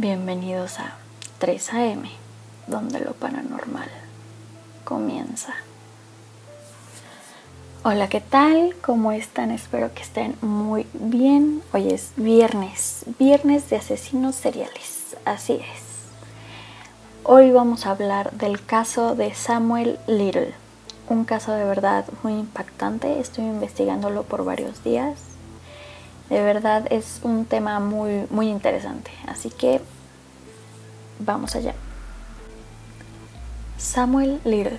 Bienvenidos a 3 AM, donde lo paranormal comienza. Hola, ¿qué tal? ¿Cómo están? Espero que estén muy bien. Hoy es viernes, viernes de asesinos seriales. Así es. Hoy vamos a hablar del caso de Samuel Little. Un caso de verdad muy impactante. Estoy investigándolo por varios días de verdad es un tema muy, muy interesante. Así que vamos allá. Samuel Little,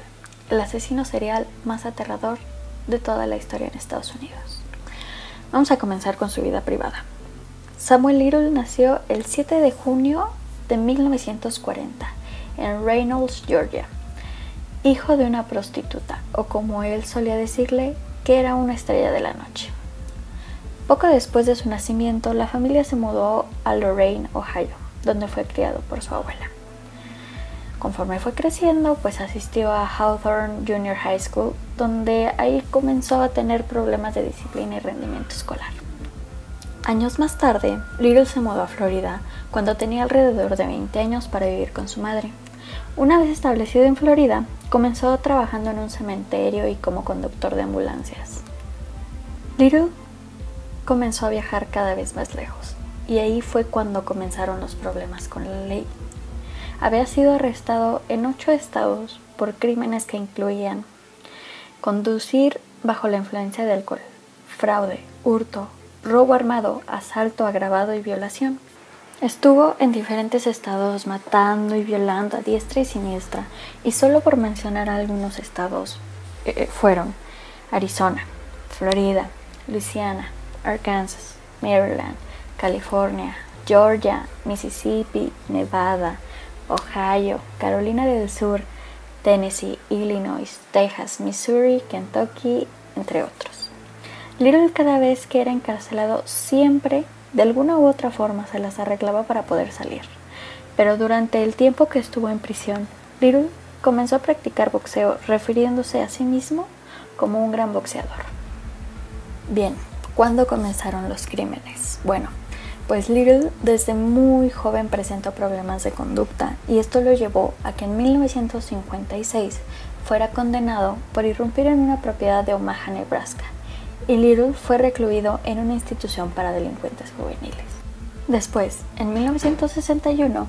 el asesino serial más aterrador de toda la historia en Estados Unidos. Vamos a comenzar con su vida privada. Samuel Little nació el 7 de junio de 1940 en Reynolds, Georgia, hijo de una prostituta, o como él solía decirle, que era una estrella de la noche. Poco después de su nacimiento, la familia se mudó a Lorraine, Ohio, donde fue criado por su abuela. Conforme fue creciendo, pues asistió a Hawthorne Junior High School, donde ahí comenzó a tener problemas de disciplina y rendimiento escolar. Años más tarde, Little se mudó a Florida cuando tenía alrededor de 20 años para vivir con su madre. Una vez establecido en Florida, comenzó trabajando en un cementerio y como conductor de ambulancias. Little comenzó a viajar cada vez más lejos y ahí fue cuando comenzaron los problemas con la ley. Había sido arrestado en ocho estados por crímenes que incluían conducir bajo la influencia de alcohol, fraude, hurto, robo armado, asalto agravado y violación. Estuvo en diferentes estados matando y violando a diestra y siniestra, y solo por mencionar algunos estados eh, fueron Arizona, Florida, Luisiana, Arkansas, Maryland, California, Georgia, Mississippi, Nevada, Ohio, Carolina del Sur, Tennessee, Illinois, Texas, Missouri, Kentucky, entre otros. Little cada vez que era encarcelado siempre, de alguna u otra forma, se las arreglaba para poder salir. Pero durante el tiempo que estuvo en prisión, Little comenzó a practicar boxeo, refiriéndose a sí mismo como un gran boxeador. Bien, ¿Cuándo comenzaron los crímenes? Bueno, pues Little desde muy joven presentó problemas de conducta y esto lo llevó a que en 1956 fuera condenado por irrumpir en una propiedad de Omaha, Nebraska, y Little fue recluido en una institución para delincuentes juveniles. Después, en 1961,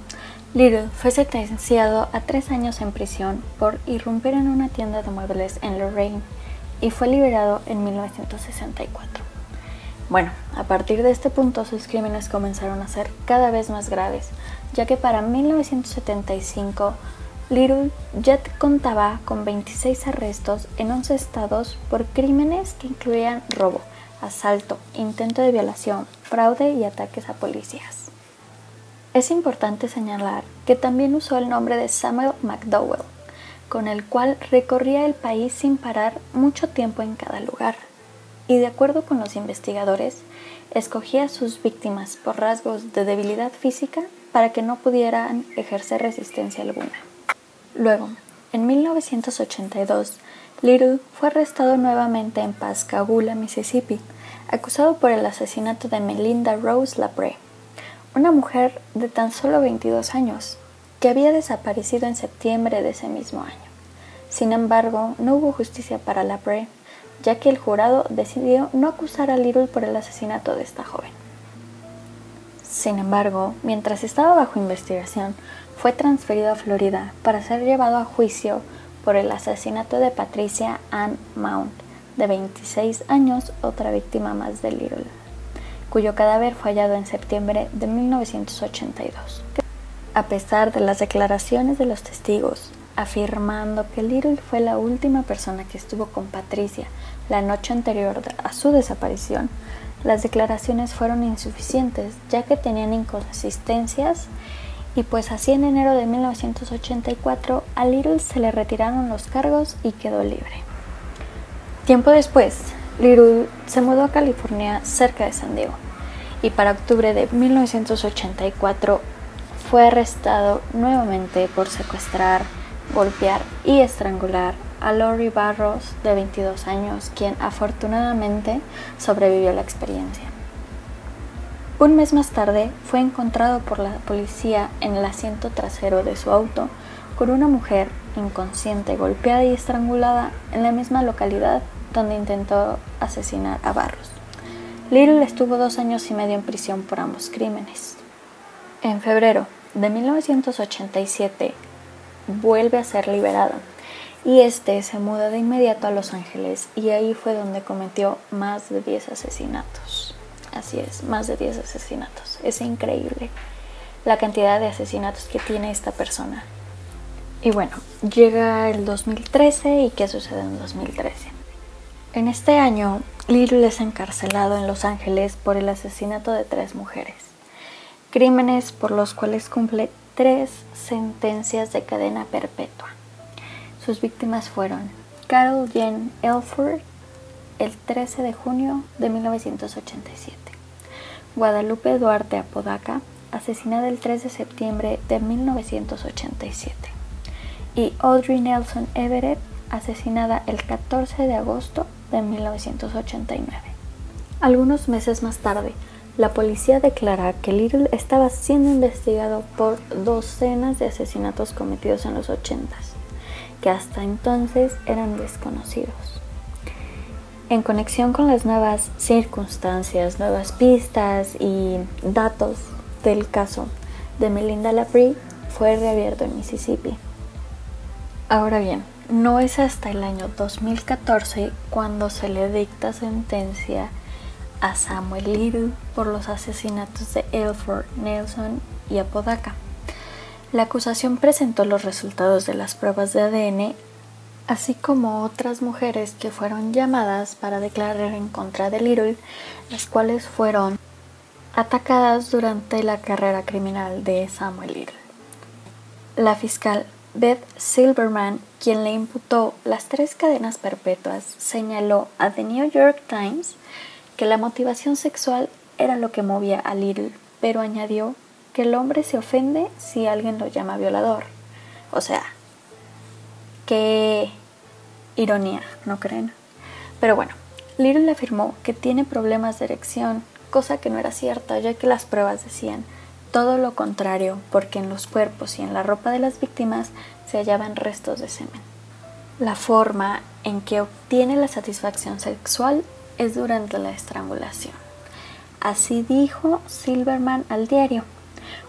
Little fue sentenciado a tres años en prisión por irrumpir en una tienda de muebles en Lorraine y fue liberado en 1964. Bueno, a partir de este punto sus crímenes comenzaron a ser cada vez más graves, ya que para 1975 Little ya contaba con 26 arrestos en 11 estados por crímenes que incluían robo, asalto, intento de violación, fraude y ataques a policías. Es importante señalar que también usó el nombre de Samuel McDowell, con el cual recorría el país sin parar mucho tiempo en cada lugar y de acuerdo con los investigadores, escogía a sus víctimas por rasgos de debilidad física para que no pudieran ejercer resistencia alguna. Luego, en 1982, Little fue arrestado nuevamente en Pascagoula, Mississippi, acusado por el asesinato de Melinda Rose Lapre, una mujer de tan solo 22 años, que había desaparecido en septiembre de ese mismo año. Sin embargo, no hubo justicia para Lapre ya que el jurado decidió no acusar a Little por el asesinato de esta joven. Sin embargo, mientras estaba bajo investigación, fue transferido a Florida para ser llevado a juicio por el asesinato de Patricia Ann Mount, de 26 años, otra víctima más de Little, cuyo cadáver fue hallado en septiembre de 1982. A pesar de las declaraciones de los testigos, afirmando que Little fue la última persona que estuvo con Patricia la noche anterior a su desaparición, las declaraciones fueron insuficientes ya que tenían inconsistencias y pues así en enero de 1984 a Little se le retiraron los cargos y quedó libre. Tiempo después, Little se mudó a California cerca de San Diego y para octubre de 1984 fue arrestado nuevamente por secuestrar, golpear y estrangular a Lori Barros, de 22 años, quien afortunadamente sobrevivió la experiencia. Un mes más tarde fue encontrado por la policía en el asiento trasero de su auto con una mujer inconsciente, golpeada y estrangulada en la misma localidad donde intentó asesinar a Barros. Little estuvo dos años y medio en prisión por ambos crímenes. En febrero de 1987 vuelve a ser liberado y este se muda de inmediato a Los Ángeles y ahí fue donde cometió más de 10 asesinatos. Así es, más de 10 asesinatos. Es increíble la cantidad de asesinatos que tiene esta persona. Y bueno, llega el 2013 y ¿qué sucede en 2013? En este año, Little es encarcelado en Los Ángeles por el asesinato de tres mujeres, crímenes por los cuales cumple tres sentencias de cadena perpetua. Sus víctimas fueron Carol Jane Elford el 13 de junio de 1987, Guadalupe Duarte Apodaca, asesinada el 3 de septiembre de 1987, y Audrey Nelson Everett, asesinada el 14 de agosto de 1989. Algunos meses más tarde, la policía declara que Little estaba siendo investigado por docenas de asesinatos cometidos en los 80s, que hasta entonces eran desconocidos. En conexión con las nuevas circunstancias, nuevas pistas y datos del caso de Melinda Laprie, fue reabierto en Mississippi. Ahora bien, no es hasta el año 2014 cuando se le dicta sentencia a Samuel Little por los asesinatos de Elford, Nelson y Apodaca. La acusación presentó los resultados de las pruebas de ADN, así como otras mujeres que fueron llamadas para declarar en contra de Little, las cuales fueron atacadas durante la carrera criminal de Samuel Little. La fiscal Beth Silverman, quien le imputó las tres cadenas perpetuas, señaló a The New York Times que la motivación sexual era lo que movía a Little, pero añadió que el hombre se ofende si alguien lo llama violador. O sea, qué ironía, ¿no creen? Pero bueno, Little afirmó que tiene problemas de erección, cosa que no era cierta, ya que las pruebas decían todo lo contrario, porque en los cuerpos y en la ropa de las víctimas se hallaban restos de semen. La forma en que obtiene la satisfacción sexual es durante la estrangulación. Así dijo Silverman al diario.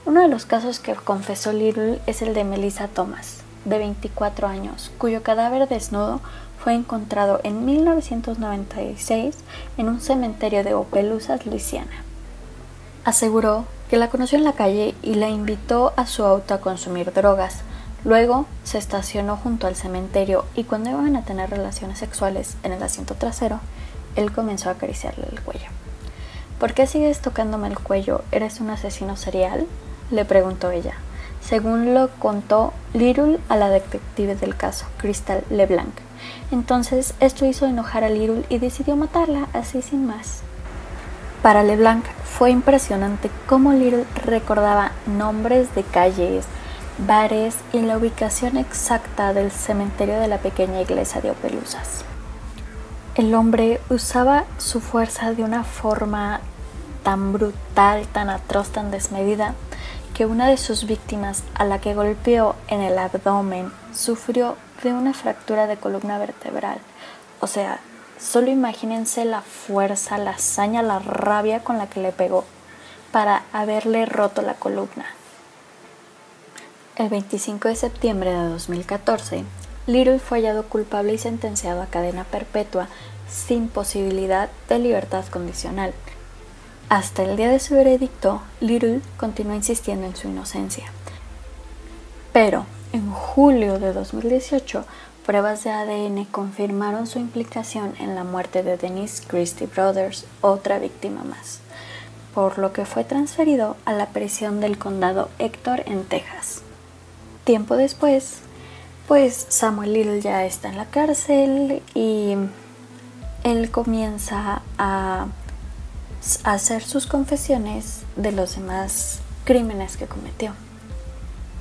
Uno de los casos que confesó Little es el de Melissa Thomas, de 24 años, cuyo cadáver desnudo fue encontrado en 1996 en un cementerio de Opelousas, Luisiana. Aseguró que la conoció en la calle y la invitó a su auto a consumir drogas. Luego se estacionó junto al cementerio y cuando iban a tener relaciones sexuales en el asiento trasero, él comenzó a acariciarle el cuello. ¿Por qué sigues tocándome el cuello? ¿Eres un asesino serial? le preguntó ella. Según lo contó Little a la detective del caso, Crystal LeBlanc. Entonces esto hizo enojar a Little y decidió matarla así sin más. Para LeBlanc fue impresionante cómo Little recordaba nombres de calles, bares y la ubicación exacta del cementerio de la pequeña iglesia de Opelusas. El hombre usaba su fuerza de una forma tan brutal, tan atroz, tan desmedida, que una de sus víctimas, a la que golpeó en el abdomen, sufrió de una fractura de columna vertebral. O sea, Solo imagínense la fuerza, la hazaña, la rabia con la que le pegó para haberle roto la columna. El 25 de septiembre de 2014, Little fue hallado culpable y sentenciado a cadena perpetua sin posibilidad de libertad condicional. Hasta el día de su veredicto, Little continuó insistiendo en su inocencia. Pero en julio de 2018 Pruebas de ADN confirmaron su implicación en la muerte de Denise Christie Brothers, otra víctima más, por lo que fue transferido a la prisión del condado Héctor en Texas. Tiempo después, pues Samuel Little ya está en la cárcel y él comienza a hacer sus confesiones de los demás crímenes que cometió.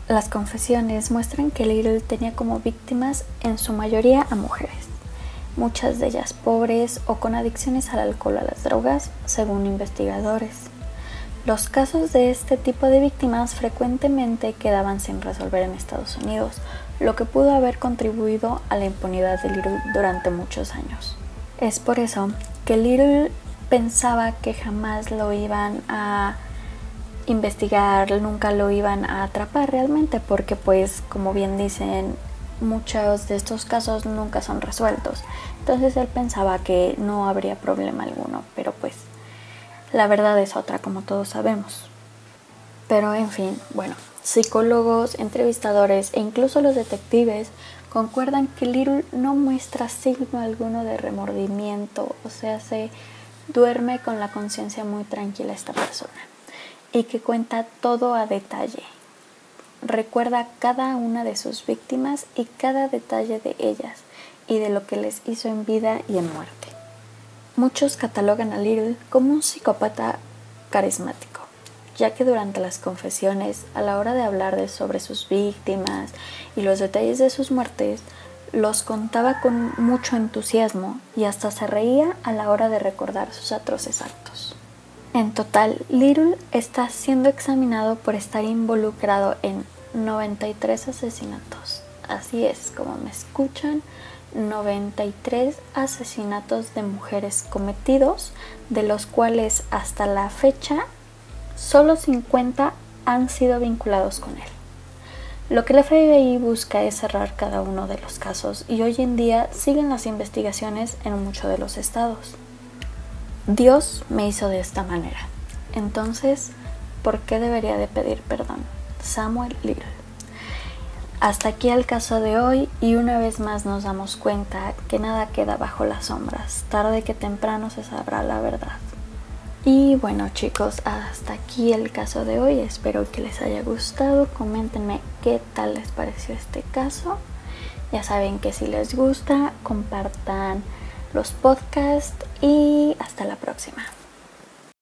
Las confesiones muestran que Little tenía como víctimas en su mayoría a mujeres, muchas de ellas pobres o con adicciones al alcohol o a las drogas, según investigadores. Los casos de este tipo de víctimas frecuentemente quedaban sin resolver en Estados Unidos, lo que pudo haber contribuido a la impunidad de Little durante muchos años. Es por eso que Little pensaba que jamás lo iban a investigar, nunca lo iban a atrapar realmente, porque pues como bien dicen, muchos de estos casos nunca son resueltos. Entonces él pensaba que no habría problema alguno, pero pues la verdad es otra, como todos sabemos. Pero en fin, bueno, psicólogos, entrevistadores e incluso los detectives concuerdan que Little no muestra signo alguno de remordimiento, o sea, se duerme con la conciencia muy tranquila esta persona y que cuenta todo a detalle. Recuerda cada una de sus víctimas y cada detalle de ellas y de lo que les hizo en vida y en muerte. Muchos catalogan a Little como un psicópata carismático, ya que durante las confesiones, a la hora de hablar sobre sus víctimas y los detalles de sus muertes, los contaba con mucho entusiasmo y hasta se reía a la hora de recordar sus atroces actos. En total, Little está siendo examinado por estar involucrado en 93 asesinatos. Así es, como me escuchan, 93 asesinatos de mujeres cometidos, de los cuales hasta la fecha solo 50 han sido vinculados con él. Lo que el FBI busca es cerrar cada uno de los casos y hoy en día siguen las investigaciones en muchos de los estados. Dios me hizo de esta manera. Entonces, ¿por qué debería de pedir perdón? Samuel Little. Hasta aquí el caso de hoy y una vez más nos damos cuenta que nada queda bajo las sombras. Tarde que temprano se sabrá la verdad. Y bueno chicos, hasta aquí el caso de hoy. Espero que les haya gustado. Coméntenme qué tal les pareció este caso. Ya saben que si les gusta, compartan los podcasts y hasta la próxima.